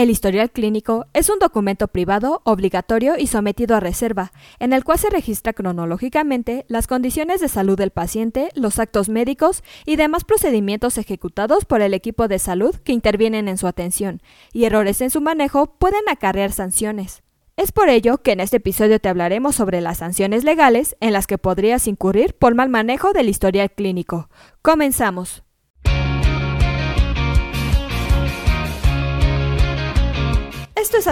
El historial clínico es un documento privado, obligatorio y sometido a reserva, en el cual se registra cronológicamente las condiciones de salud del paciente, los actos médicos y demás procedimientos ejecutados por el equipo de salud que intervienen en su atención, y errores en su manejo pueden acarrear sanciones. Es por ello que en este episodio te hablaremos sobre las sanciones legales en las que podrías incurrir por mal manejo del historial clínico. Comenzamos. Esto es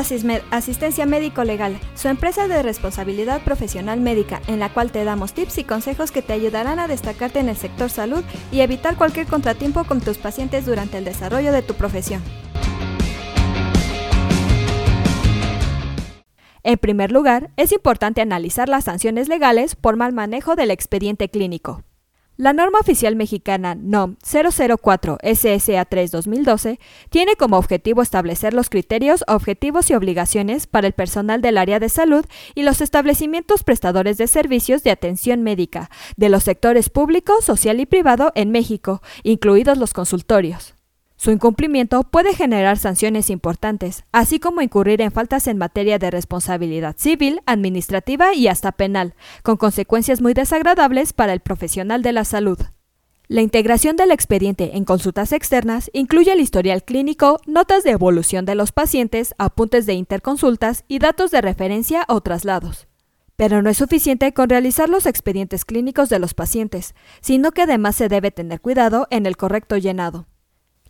Asistencia Médico Legal, su empresa de responsabilidad profesional médica, en la cual te damos tips y consejos que te ayudarán a destacarte en el sector salud y evitar cualquier contratiempo con tus pacientes durante el desarrollo de tu profesión. En primer lugar, es importante analizar las sanciones legales por mal manejo del expediente clínico. La norma oficial mexicana NOM 004 SSA 3 2012 tiene como objetivo establecer los criterios, objetivos y obligaciones para el personal del área de salud y los establecimientos prestadores de servicios de atención médica de los sectores público, social y privado en México, incluidos los consultorios. Su incumplimiento puede generar sanciones importantes, así como incurrir en faltas en materia de responsabilidad civil, administrativa y hasta penal, con consecuencias muy desagradables para el profesional de la salud. La integración del expediente en consultas externas incluye el historial clínico, notas de evolución de los pacientes, apuntes de interconsultas y datos de referencia o traslados. Pero no es suficiente con realizar los expedientes clínicos de los pacientes, sino que además se debe tener cuidado en el correcto llenado.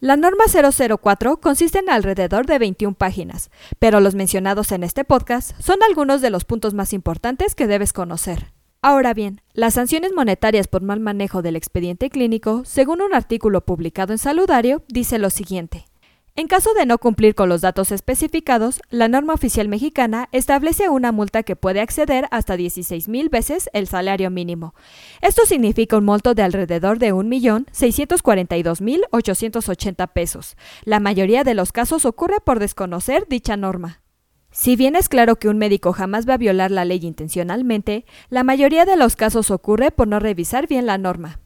La norma 004 consiste en alrededor de 21 páginas, pero los mencionados en este podcast son algunos de los puntos más importantes que debes conocer. Ahora bien, las sanciones monetarias por mal manejo del expediente clínico, según un artículo publicado en Saludario, dice lo siguiente. En caso de no cumplir con los datos especificados, la norma oficial mexicana establece una multa que puede acceder hasta 16 mil veces el salario mínimo. Esto significa un monto de alrededor de 1.642.880 pesos. La mayoría de los casos ocurre por desconocer dicha norma. Si bien es claro que un médico jamás va a violar la ley intencionalmente, la mayoría de los casos ocurre por no revisar bien la norma.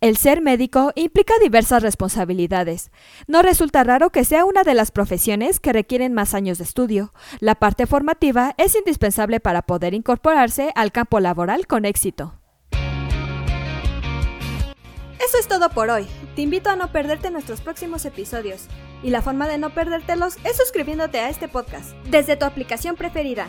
El ser médico implica diversas responsabilidades. No resulta raro que sea una de las profesiones que requieren más años de estudio. La parte formativa es indispensable para poder incorporarse al campo laboral con éxito. Eso es todo por hoy. Te invito a no perderte nuestros próximos episodios. Y la forma de no perdértelos es suscribiéndote a este podcast desde tu aplicación preferida.